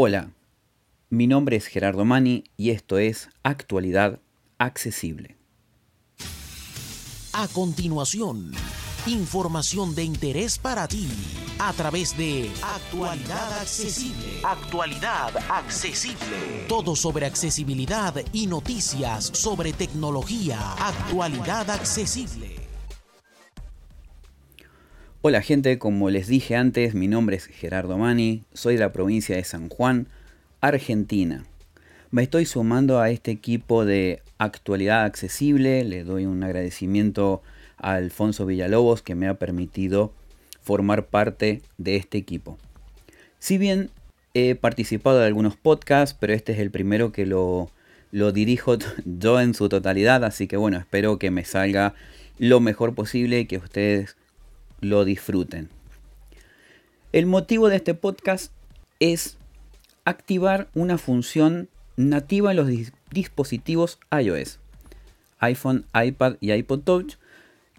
Hola, mi nombre es Gerardo Mani y esto es Actualidad Accesible. A continuación, información de interés para ti a través de Actualidad Accesible. Actualidad Accesible. Todo sobre accesibilidad y noticias sobre tecnología. Actualidad Accesible. Hola gente, como les dije antes, mi nombre es Gerardo Mani, soy de la provincia de San Juan, Argentina. Me estoy sumando a este equipo de actualidad accesible, le doy un agradecimiento a Alfonso Villalobos que me ha permitido formar parte de este equipo. Si bien he participado de algunos podcasts, pero este es el primero que lo, lo dirijo yo en su totalidad, así que bueno, espero que me salga lo mejor posible y que ustedes lo disfruten. El motivo de este podcast es activar una función nativa en los dispositivos iOS, iPhone, iPad y iPod Touch,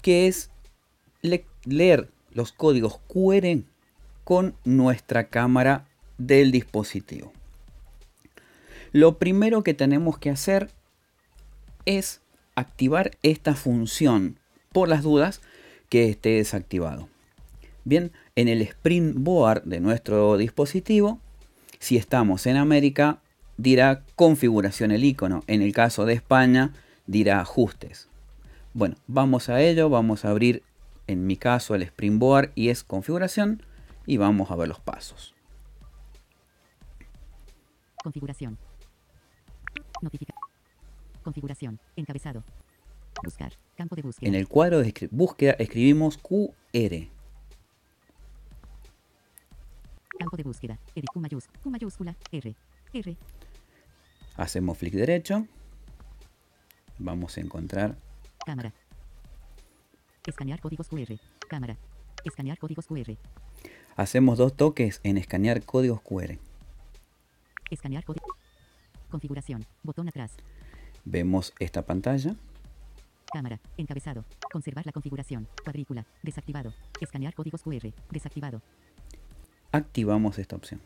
que es leer los códigos QR con nuestra cámara del dispositivo. Lo primero que tenemos que hacer es activar esta función por las dudas que esté desactivado. Bien, en el Springboard de nuestro dispositivo, si estamos en América, dirá configuración el icono. En el caso de España, dirá ajustes. Bueno, vamos a ello, vamos a abrir en mi caso el Springboard y es configuración y vamos a ver los pasos. Configuración. Notifica. Configuración. Encabezado. Buscar. Campo de búsqueda. En el cuadro de búsqueda escribimos QR. Campo de búsqueda. Edit Q mayúscula, Q mayúscula R. R. Hacemos clic derecho. Vamos a encontrar Cámara. Escanear códigos QR. Cámara. Escanear códigos QR. Hacemos dos toques en escanear códigos QR. Escanear código. Configuración. Botón atrás. Vemos esta pantalla. Cámara. Encabezado. Conservar la configuración. Cuadrícula. Desactivado. Escanear códigos QR. Desactivado. Activamos esta opción.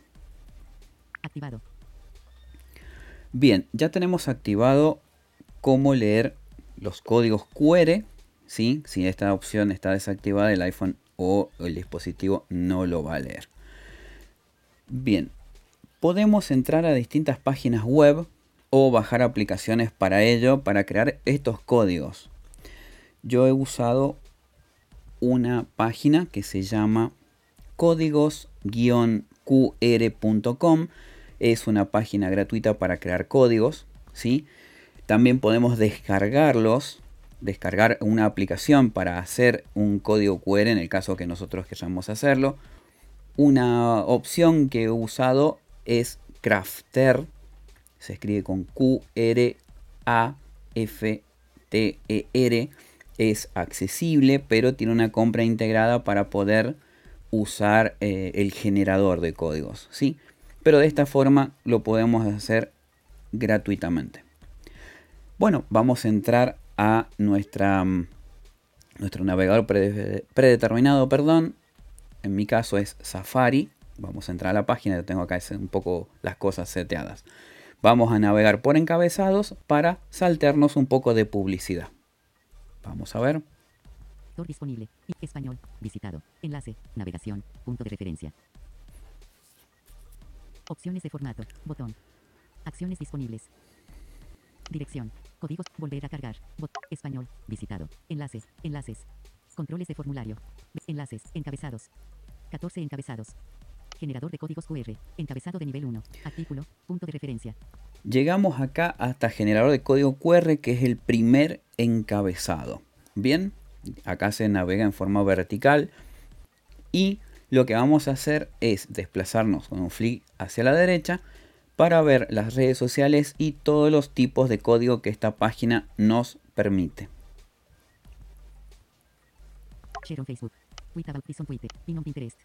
Activado. Bien, ya tenemos activado cómo leer los códigos QR. ¿sí? Si esta opción está desactivada, el iPhone o el dispositivo no lo va a leer. Bien, podemos entrar a distintas páginas web o bajar aplicaciones para ello, para crear estos códigos. Yo he usado una página que se llama códigos-qr.com. Es una página gratuita para crear códigos, ¿sí? También podemos descargarlos, descargar una aplicación para hacer un código QR en el caso que nosotros queramos hacerlo. Una opción que he usado es Crafter, se escribe con Q-R-A-F-T-E-R. Es accesible, pero tiene una compra integrada para poder usar eh, el generador de códigos, ¿sí? Pero de esta forma lo podemos hacer gratuitamente. Bueno, vamos a entrar a nuestra, mm, nuestro navegador predeterminado, perdón. En mi caso es Safari. Vamos a entrar a la página, tengo acá un poco las cosas seteadas. Vamos a navegar por encabezados para saltearnos un poco de publicidad. Vamos a ver. disponible. Español. Visitado. Enlace. Navegación. Punto de referencia. Opciones de formato. Botón. Acciones disponibles. Dirección. Códigos. Volver a cargar. Bot español. Visitado. Enlaces. Enlaces. Controles de formulario. Enlaces. Encabezados. 14 encabezados. Generador de códigos QR. Encabezado de nivel 1. Artículo. Punto de referencia. Llegamos acá hasta generador de código QR que es el primer encabezado. Bien, acá se navega en forma vertical y lo que vamos a hacer es desplazarnos con un flick hacia la derecha para ver las redes sociales y todos los tipos de código que esta página nos permite. Share on Facebook. Tweet about this on Twitter. Pin on Pinterest.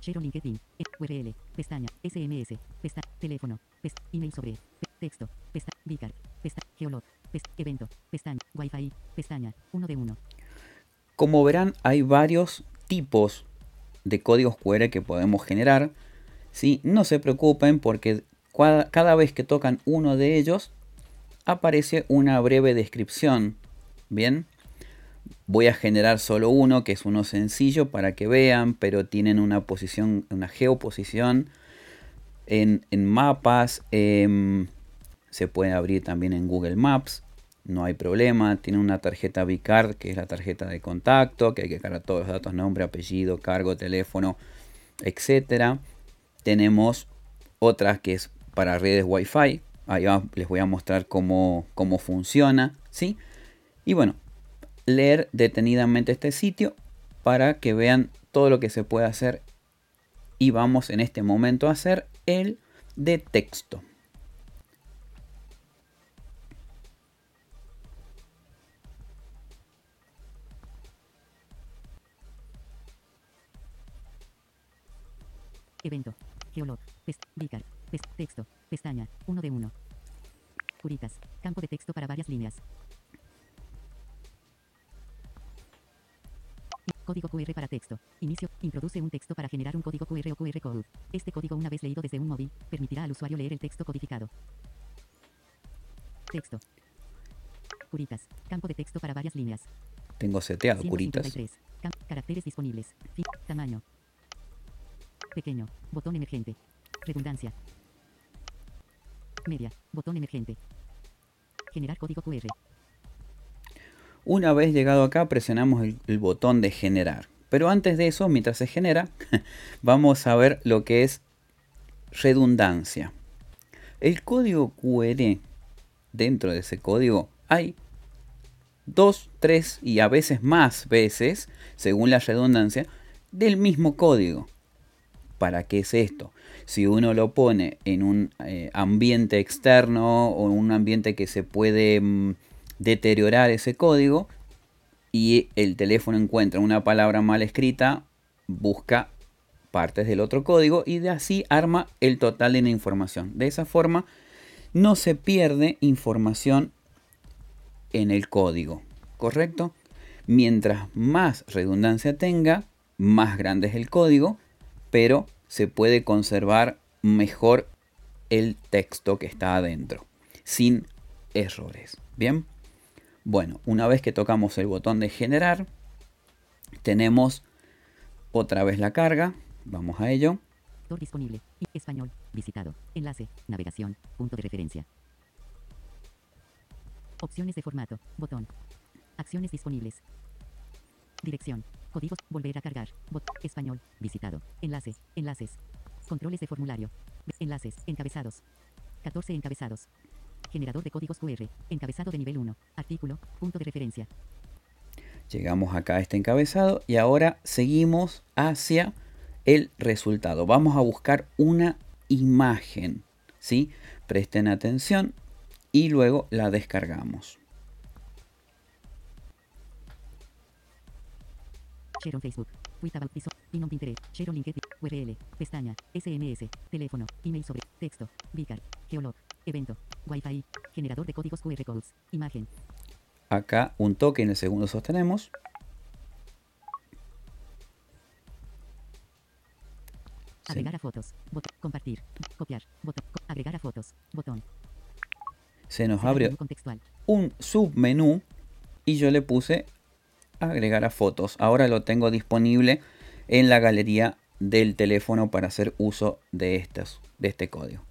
Share on LinkedIn. URL. Pestaña. SMS. Pestaña. Teléfono. Pest email sobre. Texto. Pestaña. Vicar. Pestaña. Geolog. Pest evento. Pestaña. Wi-Fi. Pestaña. 1 de 1. Como verán, hay varios tipos de códigos QR que podemos generar. ¿sí? No se preocupen porque cada vez que tocan uno de ellos, aparece una breve descripción. Bien, voy a generar solo uno, que es uno sencillo para que vean, pero tienen una posición, una geoposición en, en mapas. Em, se puede abrir también en Google Maps, no hay problema. Tiene una tarjeta Bicard, que es la tarjeta de contacto, que hay que cargar todos los datos, nombre, apellido, cargo, teléfono, etc. Tenemos otras que es para redes Wi-Fi. Ahí les voy a mostrar cómo, cómo funciona, ¿sí? Y bueno, leer detenidamente este sitio para que vean todo lo que se puede hacer y vamos en este momento a hacer el de texto. Evento. Geolog. Vicar. Texto. Pestaña. 1 de 1. Curitas. Campo de texto para varias líneas. Código QR para texto. Inicio. Introduce un texto para generar un código QR o QR code. Este código una vez leído desde un móvil, permitirá al usuario leer el texto codificado. Texto. Curitas. Campo de texto para varias líneas. Tengo seteado curitas. 153. Cam- caracteres disponibles. Tamaño. Pequeño. Botón emergente. Redundancia. Media. Botón emergente. Generar código QR. Una vez llegado acá presionamos el, botón de generar. Pero antes de eso, mientras se genera, vamos a ver lo que es redundancia. El código QR, dentro de ese código, hay dos, tres y a veces más veces, según la redundancia, del mismo código. ¿Para qué es esto? Si uno lo pone en un eh, ambiente externo o un ambiente que se puede mm, deteriorar ese código y el teléfono encuentra una palabra mal escrita, busca partes del otro código y de así arma el total de la información. De esa forma no se pierde información en el código, ¿correcto? Mientras más redundancia tenga, más grande es el código, pero se puede conservar mejor el texto que está adentro, sin errores. Bien, bueno, una vez que tocamos el botón de generar, tenemos otra vez la carga. Vamos a ello. Disponible. Español. Visitado. Enlace. Navegación. Punto de referencia. Opciones de formato. Botón. Acciones disponibles. Dirección. Códigos. Volver a cargar. Bot. Español. Visitado. Enlace. Enlaces. Controles de formulario. Enlaces. Encabezados. 14 encabezados. Generador de códigos QR. Encabezado de nivel 1. Artículo. Punto de referencia. Llegamos acá a este encabezado y ahora seguimos hacia el resultado. Vamos a buscar una imagen, ¿sí? Presten atención y luego la descargamos. Share on Facebook. Tweet about this. Pin on Pinterest. Share on LinkedIn. URL. Pestaña. SMS. Teléfono. Email sobre. Texto. Vicar. Geolog. Evento. Wi-Fi. Generador de códigos QR codes. Imagen. Acá un toque en el segundo sostenemos. Sí. Agregar a fotos. Botón. Compartir. Copiar. Botón. Agregar a fotos. Botón. Se nos contextual. un submenú y yo le puse agregar a fotos. Ahora lo tengo disponible en la galería del teléfono para hacer uso de, estos, de este código.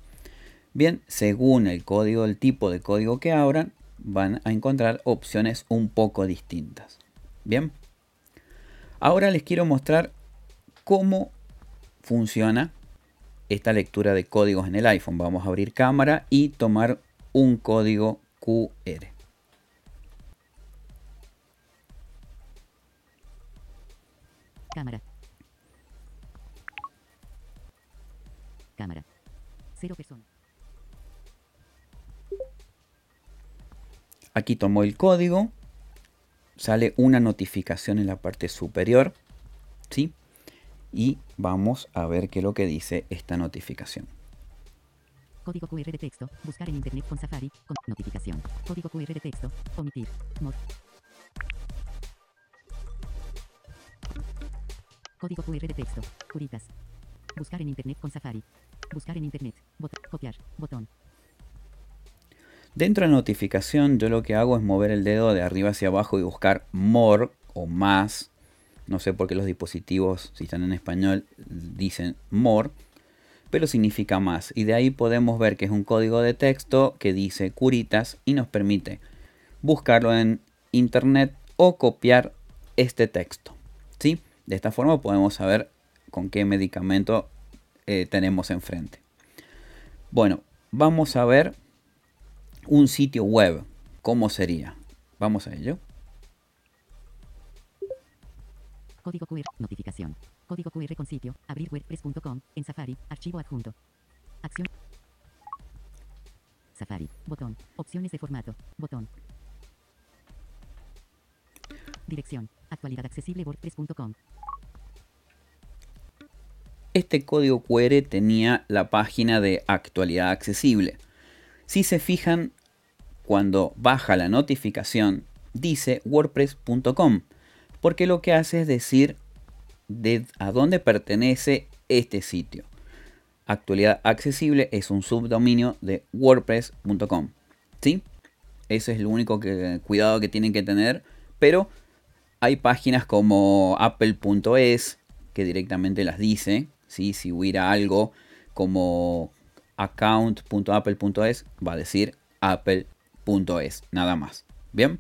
Bien, según el código, el tipo de código que abran, van a encontrar opciones un poco distintas. Bien, ahora les quiero mostrar cómo funciona esta lectura de códigos en el iPhone. Vamos a abrir cámara y tomar un código QR. Cámara. Cámara. Cero personas. Aquí tomó el código. Sale una notificación en la parte superior. ¿Sí? Y vamos a ver qué es lo que dice esta notificación. Código QR de texto. Buscar en Internet con Safari. Con notificación. Código QR de texto. Omitir. Mod. Código QR de texto. Curitas. Buscar en Internet con Safari. Buscar en internet. Copiar. Botón. Dentro de notificación yo lo que hago es mover el dedo de arriba hacia abajo y buscar more o más. No sé por qué los dispositivos, si están en español, dicen more, pero significa más. Y de ahí podemos ver que es un código de texto que dice curitas y nos permite buscarlo en internet o copiar este texto. ¿sí? De esta forma podemos saber con qué medicamento eh, tenemos enfrente. Bueno, vamos a ver un sitio web. ¿Cómo sería? Vamos a ello. Código QR. Notificación. Código QR con sitio. Abrir wordpress.com. En Safari. Archivo adjunto. Acción. Safari. Botón. Opciones de formato. Botón. Dirección. Actualidad accesible wordpress.com. Este código QR tenía la página de actualidad accesible. Si se fijan, cuando baja la notificación, dice wordpress.com, porque lo que hace es decir de a dónde pertenece este sitio. Actualidad accesible es un subdominio de wordpress.com. ¿Sí? Ese es el único que, cuidado que tienen que tener, pero hay páginas como apple.es que directamente las dice, si hubiera algo como account.apple.es, va a decir apple.es, nada más. Bien,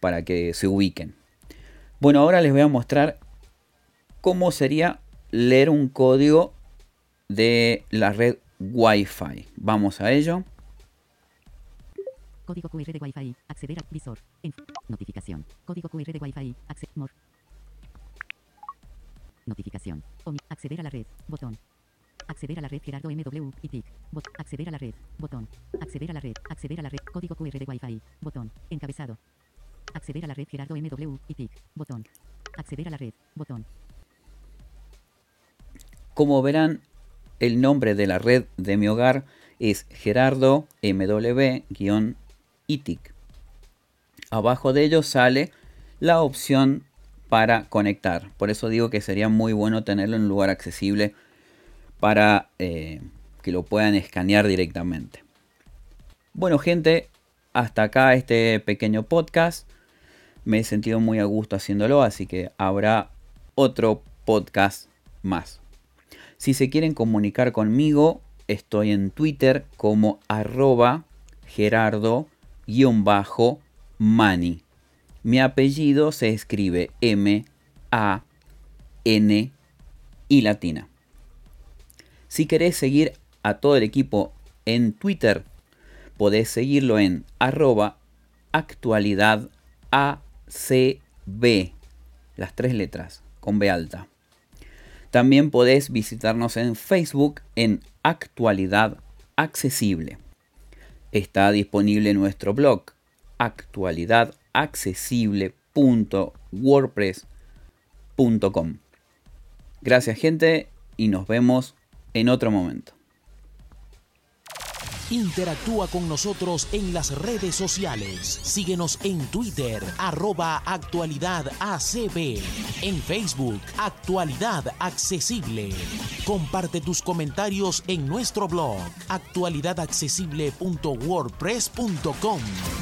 para que se ubiquen. Bueno, ahora les voy a mostrar cómo sería leer un código de la red Wi-Fi. Vamos a ello. Código QR de Wi-Fi. Acceder al visor. Notificación. Código QR de Wi-Fi. More. Notificación. Acceder a la red. Botón. Acceder a la red Gerardo MW y TIC. Acceder a la red. Botón. Acceder a la red. Acceder a la red. Código QR de Wi-Fi. Botón. Encabezado. Acceder a la red Gerardo MW y TIC. Botón. Acceder a la red. Botón. Como verán, el nombre de la red de mi hogar es Gerardo MW-ITIC. Abajo de ello sale la opción para conectar. Por eso digo que sería muy bueno tenerlo en un lugar accesible para eh, que lo puedan escanear directamente. Bueno gente, hasta acá este pequeño podcast. Me he sentido muy a gusto haciéndolo, así que habrá otro podcast más. Si se quieren comunicar conmigo, estoy en Twitter como arroba gerardo-mani. Mi apellido se escribe M A N y latina. Si querés seguir a todo el equipo en Twitter, podés seguirlo en arroba actualidad. Las tres letras con B alta. También podés visitarnos en Facebook en Actualidad Accesible. Está disponible nuestro blog actualidadaccesible.wordpress.com. Gracias gente y nos vemos en otro momento. Interactúa con nosotros en las redes sociales. Síguenos en Twitter, arroba actualidad. En Facebook, Actualidad Accesible. Comparte tus comentarios en nuestro blog, actualidadaccesible.wordpress.com.